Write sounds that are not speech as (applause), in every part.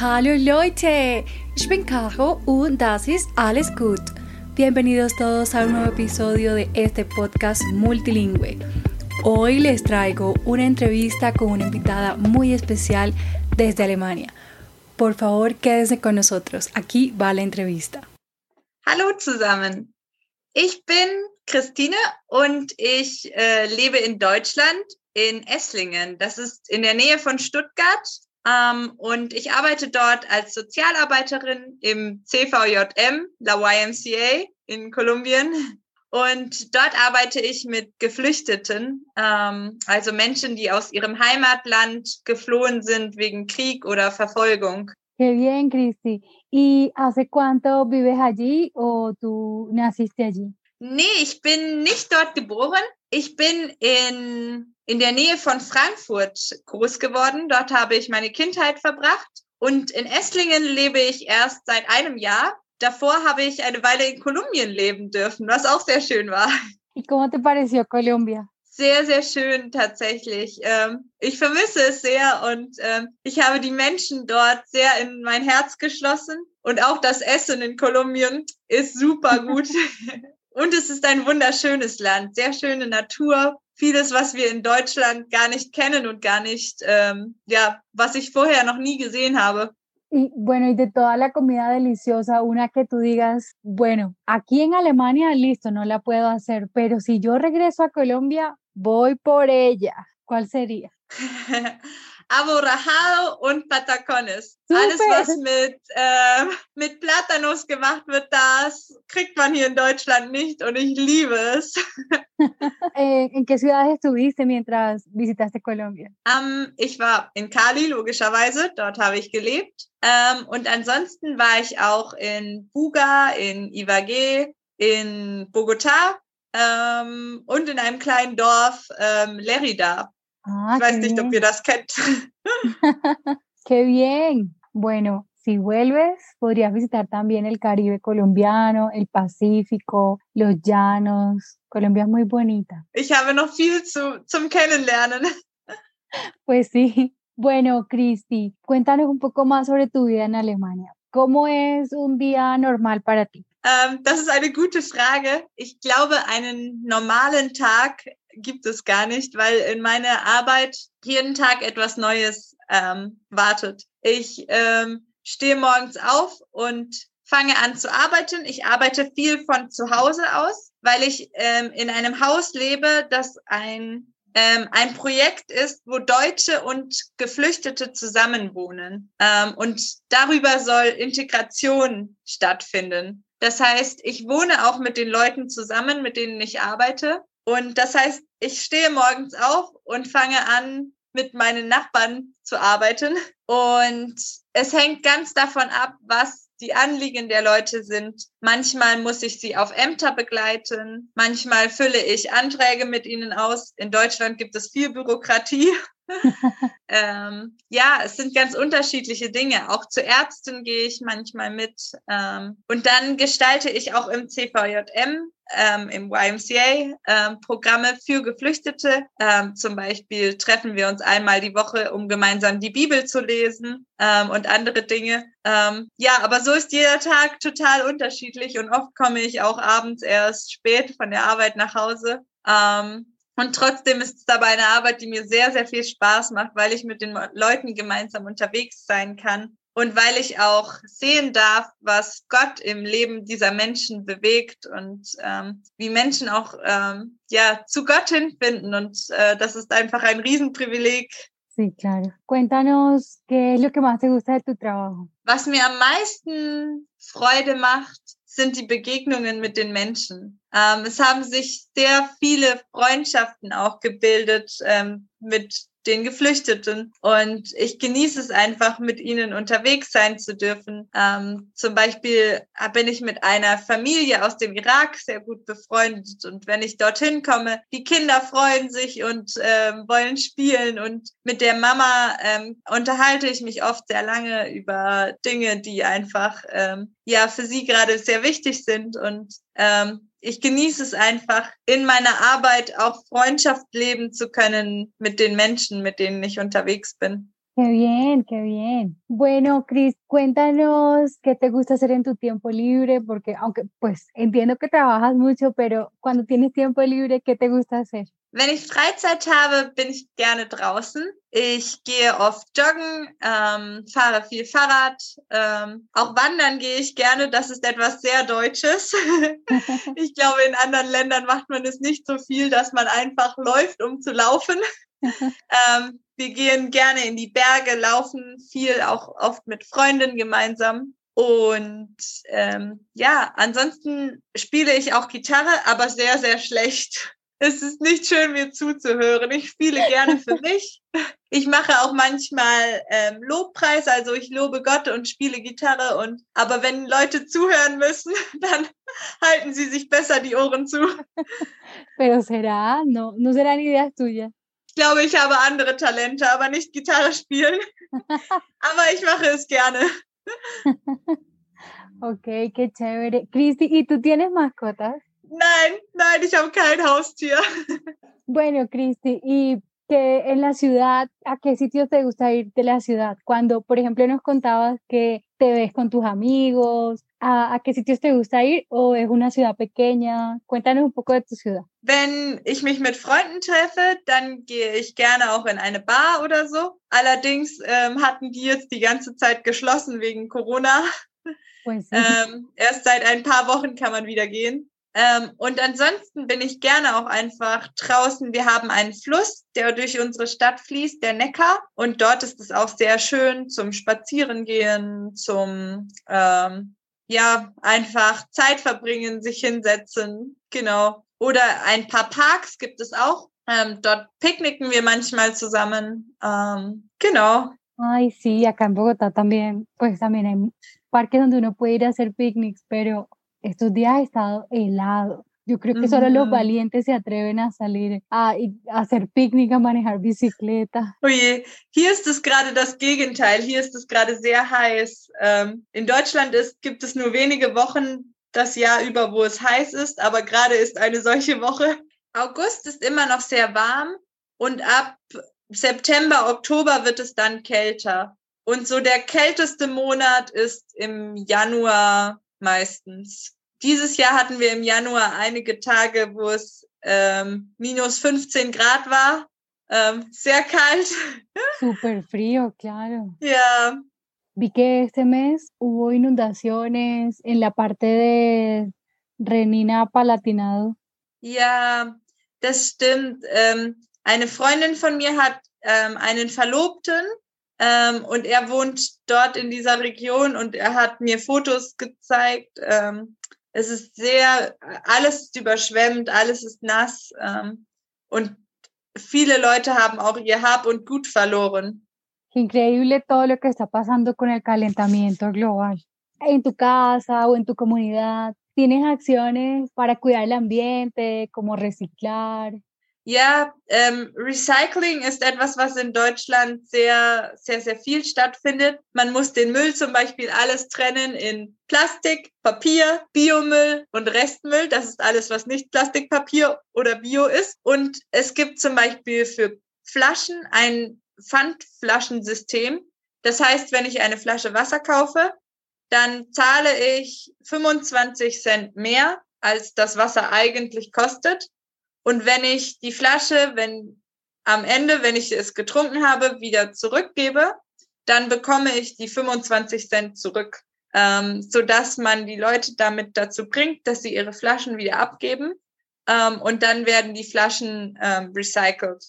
Hallo Leute, ich bin Caro und das ist Alles Gut. Bienvenidos todos a un nuevo episodio de este podcast multilingüe. Hoy les traigo una entrevista con una invitada muy especial desde Alemania. Por favor, quédense con nosotros. Aquí va la entrevista. Hallo zusammen. Ich bin Christine und ich äh, lebe in Deutschland in Esslingen. Das ist in der Nähe von Stuttgart. Ähm, und ich arbeite dort als Sozialarbeiterin im CVJM, La YMCA in Kolumbien. Und dort arbeite ich mit Geflüchteten, ähm, also Menschen, die aus ihrem Heimatland geflohen sind wegen Krieg oder Verfolgung. Qué bien, Cristi. ¿Y hace cuánto vives allí o tú naciste allí? Nee, ich bin nicht dort geboren. Ich bin in, in der Nähe von Frankfurt groß geworden. Dort habe ich meine Kindheit verbracht. Und in Esslingen lebe ich erst seit einem Jahr. Davor habe ich eine Weile in Kolumbien leben dürfen, was auch sehr schön war. ¿Y cómo te pareció Colombia? Sehr, sehr schön tatsächlich. Ähm, ich vermisse es sehr und ähm, ich habe die Menschen dort sehr in mein Herz geschlossen. Und auch das Essen in Kolumbien ist super (laughs) gut. (laughs) Und es ist ein wunderschönes Land, sehr schöne Natur, vieles, was wir in Deutschland gar nicht kennen und gar nicht, ähm, ja, was ich vorher noch nie gesehen habe. Y bueno, y de toda la comida deliciosa, una que tú digas, bueno, aquí en Alemania, listo, no la puedo hacer, pero si yo regreso a Colombia, voy por ella. ¿Cuál sería? (laughs) Aborrajado und Patacones. Super. Alles, was mit, äh, mit Platanos gemacht wird, das kriegt man hier in Deutschland nicht und ich liebe es. (laughs) Eh, ¿En qué ciudades estuviste mientras visitaste Colombia? Ähm, ich war in Cali, logischerweise, dort habe ich gelebt. Ähm, und ansonsten war ich auch in Buga, in Ibagué, in Bogotá ähm, und in einem kleinen Dorf, Lerida. Ah, Ich weiß nicht, ob bien. ihr das kennt. (laughs) Qué bien. Bueno, si vuelves, podrías visitar también el Caribe colombiano, el Pacífico, los llanos. Colombia es muy bonita. Ich habe noch viel zu, zum Kennenlernen. (laughs) Pues sí. Bueno, Cristi, cuéntanos un poco más sobre tu vida en Alemania. ¿Cómo es un día normal para ti? Ähm, das ist eine gute Frage. Ich glaube, einen normalen Tag gibt es gar nicht, weil in meiner Arbeit jeden Tag etwas Neues ähm, wartet. Ich ähm, stehe morgens auf und fange an zu arbeiten. Ich arbeite viel von zu Hause aus, weil ich ähm, in einem Haus lebe, das ein ähm, ein Projekt ist, wo Deutsche und Geflüchtete zusammenwohnen. Ähm, und darüber soll Integration stattfinden. Das heißt, ich wohne auch mit den Leuten zusammen, mit denen ich arbeite. Und das heißt, ich stehe morgens auf und fange an, mit meinen Nachbarn zu arbeiten. Und es hängt ganz davon ab, was die Anliegen der Leute sind. Manchmal muss ich sie auf Ämter begleiten. Manchmal fülle ich Anträge mit ihnen aus. In Deutschland gibt es viel Bürokratie. (laughs) ähm, ja, es sind ganz unterschiedliche Dinge. Auch zu Ärzten gehe ich manchmal mit. Ähm, und dann gestalte ich auch im CVJM, ähm, im YMCA, ähm, Programme für Geflüchtete. Ähm, zum Beispiel treffen wir uns einmal die Woche, um gemeinsam die Bibel zu lesen ähm, und andere Dinge. Ja, aber so ist jeder Tag total unterschiedlich und oft komme ich auch abends erst spät von der Arbeit nach Hause. Ähm, und trotzdem ist es aber eine Arbeit, die mir sehr, sehr viel Spaß macht, weil ich mit den Leuten gemeinsam unterwegs sein kann und weil ich auch sehen darf, was Gott im Leben dieser Menschen bewegt und ähm, wie Menschen auch ähm, ja zu Gott hinfinden. Und äh, das ist einfach ein Riesenprivileg. Sí, claro. Cuéntanos qué es lo que más te gusta de tu trabajo. Was mir am meisten Freude macht, sind die Begegnungen mit den Menschen. Ähm, es haben sich sehr viele Freundschaften auch gebildet ähm, mit den Geflüchteten. Und ich genieße es einfach, mit ihnen unterwegs sein zu dürfen. Ähm, zum Beispiel bin ich mit einer Familie aus dem Irak sehr gut befreundet. Und wenn ich dorthin komme, die Kinder freuen sich und ähm, wollen spielen. Und mit der Mama ähm, unterhalte ich mich oft sehr lange über Dinge, die einfach ähm, ja für sie gerade sehr wichtig sind. Und ähm, ich genieße es einfach, in meiner Arbeit auch Freundschaft leben zu können mit den Menschen, mit denen ich unterwegs bin. Qué bien, qué bien. Bueno, Cris, cuéntanos qué te gusta hacer en tu tiempo libre, porque aunque pues entiendo que trabajas mucho, pero cuando tienes tiempo libre, ¿qué te gusta hacer? Wenn ich Freizeit habe, bin ich gerne draußen. Ich gehe oft joggen, ähm, fahre viel Fahrrad, ähm, auch wandern gehe ich gerne. Das ist etwas sehr Deutsches. (laughs) ich glaube, in anderen Ländern macht man es nicht so viel, dass man einfach läuft, um zu laufen. (laughs) ähm, wir gehen gerne in die Berge, laufen viel, auch oft mit Freunden gemeinsam. Und ähm, ja, ansonsten spiele ich auch Gitarre, aber sehr, sehr schlecht es ist nicht schön, mir zuzuhören. Ich spiele gerne für (laughs) mich. Ich mache auch manchmal ähm, Lobpreis, also ich lobe Gott und spiele Gitarre und aber wenn Leute zuhören müssen, (laughs) dann halten sie sich besser die Ohren zu. (laughs) Pero será, no, no serán ideas tuyas. Ich glaube, ich habe andere Talente, aber nicht Gitarre spielen. aber ich mache es gerne. ok, qué chévere. Cristi, ¿y tú tienes mascotas? Nein, nein, ich habe kein Haustier. Bueno, Cristi, y que en la ciudad, ¿a qué sitios te gusta ir de la ciudad? Cuando, por ejemplo, nos contabas que te ves con tus amigos, ¿a, a qué sitios te gusta ir o es una ciudad pequeña? Cuéntanos un poco de tu ciudad. Wenn ich mich mit Freunden treffe, dann gehe ich gerne auch in eine Bar oder so. Allerdings ähm, hatten die jetzt die ganze Zeit geschlossen wegen Corona. Pues sí. Ähm, erst seit ein paar Wochen kann man wieder gehen. Ähm, und ansonsten bin ich gerne auch einfach draußen. Wir haben einen Fluss, der durch unsere Stadt fließt, der Neckar. Und dort ist es auch sehr schön zum Spazierengehen, zum, ähm, ja, einfach Zeit verbringen, sich hinsetzen. Genau. Oder ein paar Parks gibt es auch. Ähm, dort picknicken wir manchmal zusammen. Ähm, genau. Ay, sí, acá en Bogotá también, pues también hay parques donde uno puede ir a hacer picnics, pero estos días ha estado helado. Yo creo que solo los valientes se atreven a salir a, a hacer picnic, a manejar bicicleta. Oje, hier ist es gerade das Gegenteil. Hier ist es gerade sehr heiß. Ähm, in Deutschland ist, gibt es nur wenige Wochen das Jahr über, wo es heiß ist, aber gerade ist eine solche Woche. August ist immer noch sehr warm und ab September, Oktober wird es dann kälter. Und so der kälteste Monat ist im Januar meistens. Dieses Jahr hatten wir im Januar einige Tage, wo es ähm, minus 15 Grad war. Ähm, sehr kalt. (laughs) Súper frío, claro. Ja, Vi que este mes hubo inundaciones en la parte de Renina Palatinado. ja, das stimmt. Ähm, eine Freundin von mir hat ähm, einen Verlobten ähm, und er wohnt dort in dieser Region und er hat mir Fotos gezeigt. Ähm, es ist sehr, alles ist überschwemmt, alles ist nass ähm, und viele Leute haben auch ihr Hab und Gut verloren. Increíble todo lo que está pasando con el calentamiento global. En tu casa o en tu comunidad, ¿tienes acciones para cuidar el ambiente, como reciclar? Ja, ähm, Recycling ist etwas, was in Deutschland sehr, sehr, sehr viel stattfindet. Man muss den Müll zum Beispiel alles trennen in Plastik, Papier, Biomüll und Restmüll. Das ist alles, was nicht Plastik, Papier oder Bio ist. Und es gibt zum Beispiel für Flaschen ein Pfandflaschensystem. Das heißt, wenn ich eine Flasche Wasser kaufe, dann zahle ich 25 Cent mehr, als das Wasser eigentlich kostet. Und wenn ich die Flasche, wenn am Ende, wenn ich es getrunken habe, wieder zurückgebe, dann bekomme ich die 25 Cent zurück, ähm, so dass man die Leute damit dazu bringt, dass sie ihre Flaschen wieder abgeben ähm, und dann werden die Flaschen ähm, recycelt.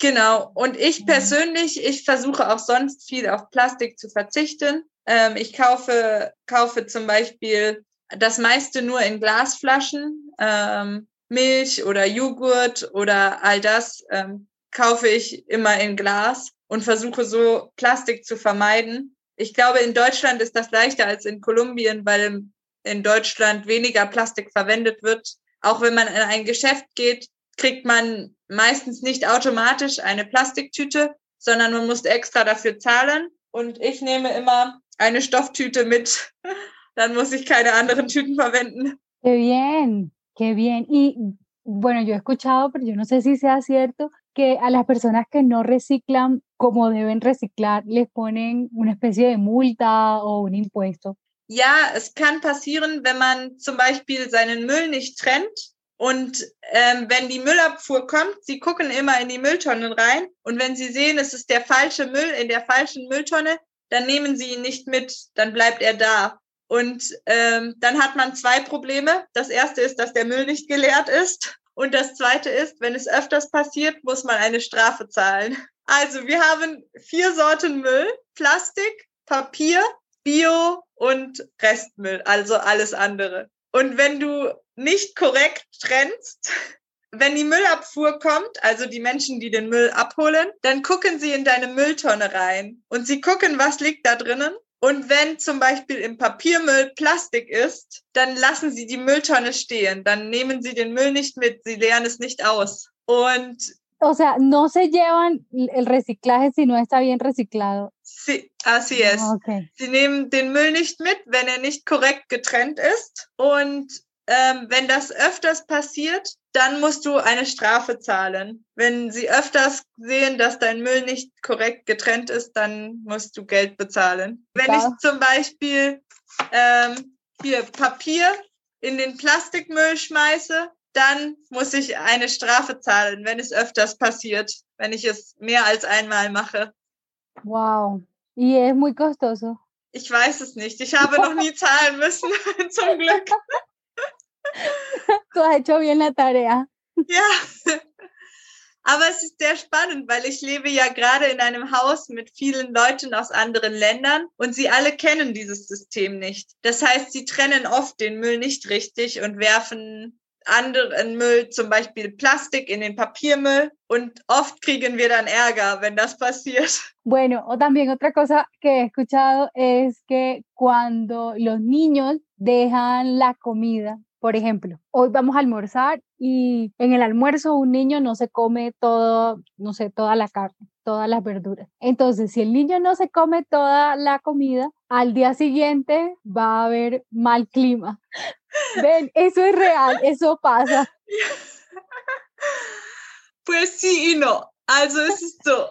Genau. Und ich Mhm. persönlich, ich versuche auch sonst viel auf Plastik zu verzichten. Ähm, ich kaufe, kaufe zum Beispiel das meiste nur in Glasflaschen. Ähm, Milch oder Joghurt oder all das ähm, kaufe ich immer in Glas und versuche so Plastik zu vermeiden. Ich glaube, in Deutschland ist das leichter als in Kolumbien, weil in Deutschland weniger Plastik verwendet wird. Auch wenn man in ein Geschäft geht, kriegt man meistens nicht automatisch eine Plastiktüte, sondern man muss extra dafür zahlen. Und ich nehme immer eine Stofftüte mit. (laughs) Dann muss ich keine anderen Tüten verwenden. Bien, qué bien. Y bueno, yo he escuchado, pero yo no sé si sea cierto, que a las personas que no reciclan como deben reciclar, les ponen una especie de multa o un impuesto. Ja, es kann passieren, wenn man zum Beispiel seinen Müll nicht trennt und ähm, wenn die Müllabfuhr kommt, sie gucken immer in die Mülltonnen rein und wenn sie sehen, es ist der falsche Müll in der falschen Mülltonne, dann nehmen sie ihn nicht mit, dann bleibt er da. Und ähm, dann hat man zwei Probleme. Das erste ist, dass der Müll nicht geleert ist. Und das zweite ist, wenn es öfters passiert, muss man eine Strafe zahlen. Also wir haben vier Sorten Müll. Plastik, Papier, Bio und Restmüll, also alles andere. Und wenn du nicht korrekt trennst, wenn die Müllabfuhr kommt, also die Menschen, die den Müll abholen, dann gucken sie in deine Mülltonne rein und sie gucken, was liegt da drinnen. Und wenn zum Beispiel im Papiermüll Plastik ist, dann lassen sie die Mülltonne stehen. Dann nehmen sie den Müll nicht mit, sie leeren es nicht aus. Und o sea, no se llevan el reciclaje si no está bien reciclado. Sí, así es. Ah, okay. Sie nehmen den Müll nicht mit, wenn er nicht korrekt getrennt ist. Und ähm, wenn das öfters passiert, dann musst du eine Strafe zahlen. Wenn sie öfters sehen, dass dein Müll nicht korrekt getrennt ist, dann musst du Geld bezahlen. Wenn ich zum Beispiel ähm, hier Papier in den Plastikmüll schmeiße, dann muss ich eine Strafe zahlen, wenn es öfters passiert, wenn ich es mehr als einmal mache. Wow. Y es muy costoso. Ich weiß es nicht. Ich habe noch nie zahlen müssen, (laughs) zum Glück. (laughs) Du hast hecho bien la tarea. Ja. Aber es ist sehr spannend, weil ich lebe ja gerade in einem Haus mit vielen Leuten aus anderen Ländern und sie alle kennen dieses System nicht. Das heißt, sie trennen oft den Müll nicht richtig und werfen anderen Müll, zum Beispiel Plastik, in den Papiermüll. Und oft kriegen wir dann Ärger, wenn das passiert. Bueno, o también otra cosa que he escuchado es que cuando los niños dejan la comida, por ejemplo, hoy vamos a almorzar y en el almuerzo un niño no se come todo, no sé, toda la carne, todas las verduras. Entonces, si el niño no se come toda la comida, al día siguiente va a haber mal clima. Ven, eso es real, eso pasa. Pues sí y no. Also es ist so.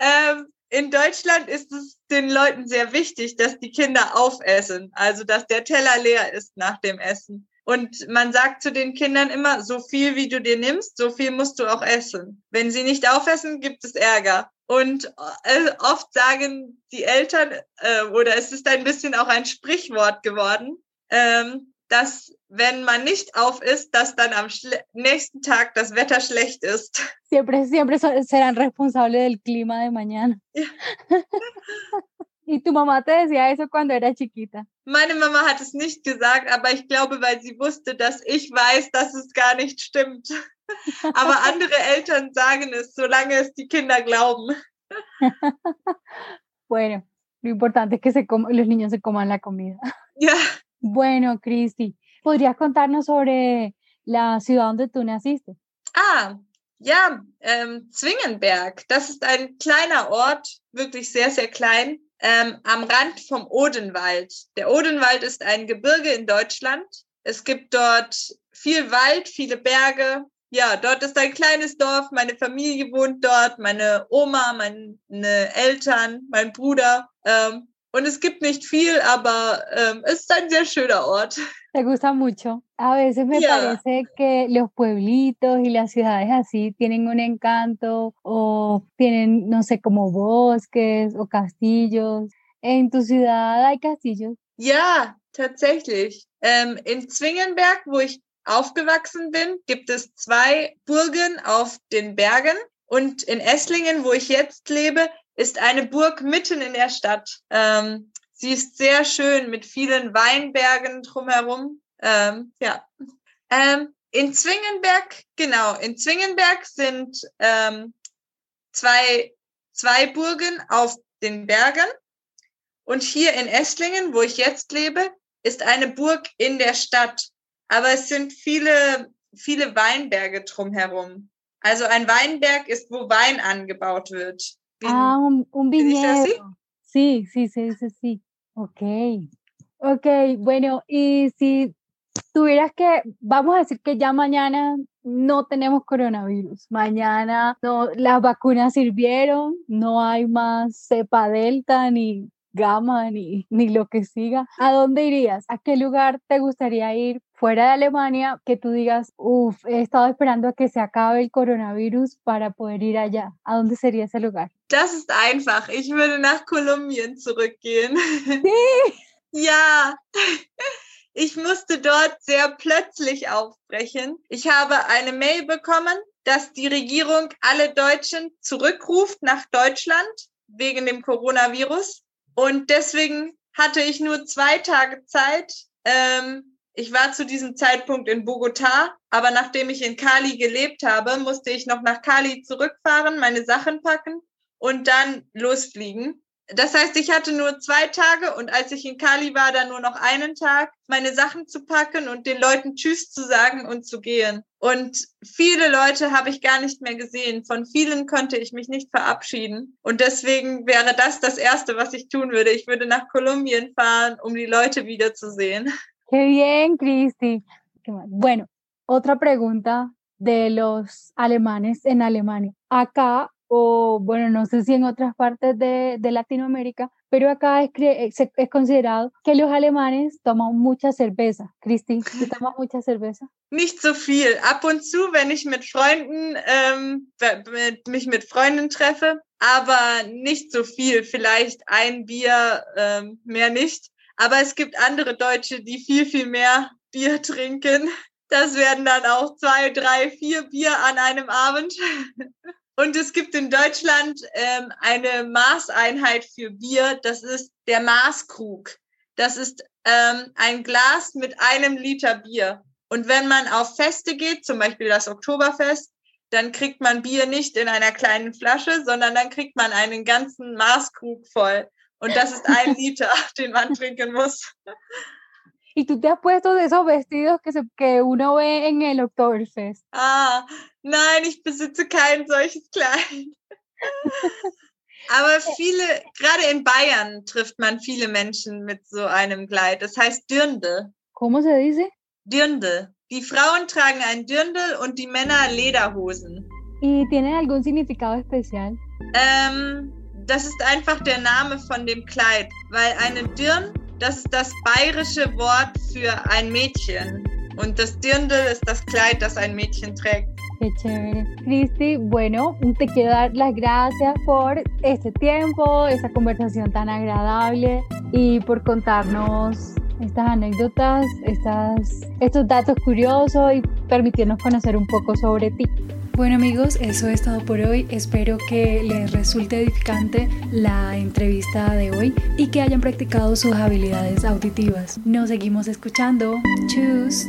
ähm, (laughs) in Deutschland ist es den Leuten sehr wichtig, dass die Kinder aufessen, also dass der Teller leer ist nach dem Essen. Und man sagt zu den Kindern immer, so viel wie du dir nimmst, so viel musst du auch essen. Wenn sie nicht aufessen, gibt es Ärger. Und äh, oft sagen die Eltern, äh, oder es ist ein bisschen auch ein Sprichwort geworden, ähm, dass wenn man nicht auf ist, dass dann am nächsten Tag das Wetter schlecht ist. Siempre, siempre serán responsables del clima de mañana. Ja. (laughs) ¿Y tu mamá te decía eso cuando era chiquita? Meine Mama hat es nicht gesagt, aber ich glaube, weil sie wusste, dass ich weiß, dass es gar nicht stimmt. (laughs) Aber andere Eltern sagen es, solange es die Kinder glauben. (laughs) Bueno, lo importante es que se los niños se coman la comida. Ja. Bueno, Cristi, ¿podrías contarnos sobre la ciudad donde tú naciste? Ah, ja, ähm, Zwingenberg. Das ist ein kleiner Ort, wirklich sehr, sehr klein, ähm, am Rand vom Odenwald. Der Odenwald ist ein Gebirge in Deutschland. Es gibt dort viel Wald, viele Berge. Ja, dort ist ein kleines Dorf. Meine Familie wohnt dort, meine Oma, meine Eltern, mein Bruder. Ähm, und es gibt nicht viel, aber ähm, es ist ein sehr schöner Ort. Te gusta mucho. A veces me Yeah. parece que los pueblitos y las ciudades así tienen un encanto o tienen, no sé, como bosques o castillos. ¿En tu ciudad hay castillos? Ja, tatsächlich. Ähm, in Zwingenberg, wo ich aufgewachsen bin, gibt es zwei Burgen auf den Bergen. Und in Esslingen, wo ich jetzt lebe, ist eine Burg mitten in der Stadt. Ähm, sie ist sehr schön mit vielen Weinbergen drumherum. Ähm, ja. Ähm, in Zwingenberg, genau, in Zwingenberg sind ähm, zwei, zwei Burgen auf den Bergen. Und hier in Esslingen, wo ich jetzt lebe, ist eine Burg in der Stadt. Aber es sind viele, viele Weinberge drumherum. Also ein Weinberg ist, wo Wein angebaut wird. Ah, un, un ¿Se dice así? viñedo. Sí, sí, se dice sí. Ok. Ok, bueno, y si tuvieras que, vamos a decir que ya mañana no tenemos coronavirus, mañana no, las vacunas sirvieron, no hay más cepa delta ni gama ni, (laughs) ni lo que siga, ¿a dónde irías? ¿A qué lugar te gustaría ir fuera de Alemania que tú digas, uff, he estado esperando a que se acabe el coronavirus para poder ir allá? ¿A dónde sería ese lugar? Das ist einfach. Ich würde nach Kolumbien zurückgehen. Sí. (laughs) ja. Ich musste dort sehr plötzlich aufbrechen. Ich habe eine Mail bekommen, dass die Regierung alle Deutschen zurückruft nach Deutschland wegen dem Coronavirus. Und deswegen hatte ich nur zwei Tage Zeit. Ähm, ich war zu diesem Zeitpunkt in Bogotá, aber nachdem ich in Cali gelebt habe, musste ich noch nach Cali zurückfahren, meine Sachen packen und dann losfliegen. Das heißt, ich hatte nur zwei Tage und als ich in Cali war, dann nur noch einen Tag, meine Sachen zu packen und den Leuten Tschüss zu sagen und zu gehen. Und viele Leute habe ich gar nicht mehr gesehen. Von vielen konnte ich mich nicht verabschieden. Und deswegen wäre das das Erste, was ich tun würde. Ich würde nach Kolumbien fahren, um die Leute wiederzusehen. (laughs) Qué bien, Cristi. Bueno, otra pregunta de los alemanes en Alemania. Acá o bueno, no sé si en otras partes de, de Latinoamérica, pero acá es, es, considerado que los alemanes toman mucha cerveza. Cristi, ¿tú (laughs) tomas mucha cerveza? Nicht so viel. Ab und zu, wenn ich mit Freunden, ähm, mit, mich mit Freunden treffe, aber nicht so viel. Vielleicht ein Bier, ähm, mehr nicht. Aber es gibt andere Deutsche, die viel, viel mehr Bier (laughs) trinken. Das werden dann auch zwei, drei, vier Bier an einem Abend. (laughs) Und es gibt in Deutschland ähm, eine Maßeinheit für Bier, das ist der Maßkrug. Das ist ähm, ein Glas mit einem Liter Bier. Und wenn man auf Feste geht, zum Beispiel das Oktoberfest, dann kriegt man Bier nicht in einer kleinen Flasche, sondern dann kriegt man einen ganzen Maßkrug voll. Und das ist ein (laughs) Liter, den man trinken muss. y tú te has puesto de esos vestidos que, se, que uno ve en el Oktoberfest. Ah, nein, ich besitze kein solches Kleid. Aber viele, gerade in Bayern trifft man viele Menschen mit so einem Kleid. Das heißt Dirndl. ¿Cómo se dice? Dirndl. Die Frauen tragen ein Dirndl und die Männer Lederhosen. ¿Y tienen algún significado especial? Ähm, das ist einfach der Name von dem Kleid, weil eine Dirn das ist das bayerische Wort für ein Mädchen. Und das Dirndl ist das Kleid, das ein Mädchen trägt. Qué chévere. Cristi, bueno, te quiero dar las gracias por este tiempo, esta conversación tan agradable y por contarnos estas anécdotas, estas, estos datos curiosos y permitirnos conocer un poco sobre ti. Bueno amigos, eso es todo por hoy. Espero que les resulte edificante la entrevista de hoy y que hayan practicado sus habilidades auditivas. Nos seguimos escuchando. Tschüss.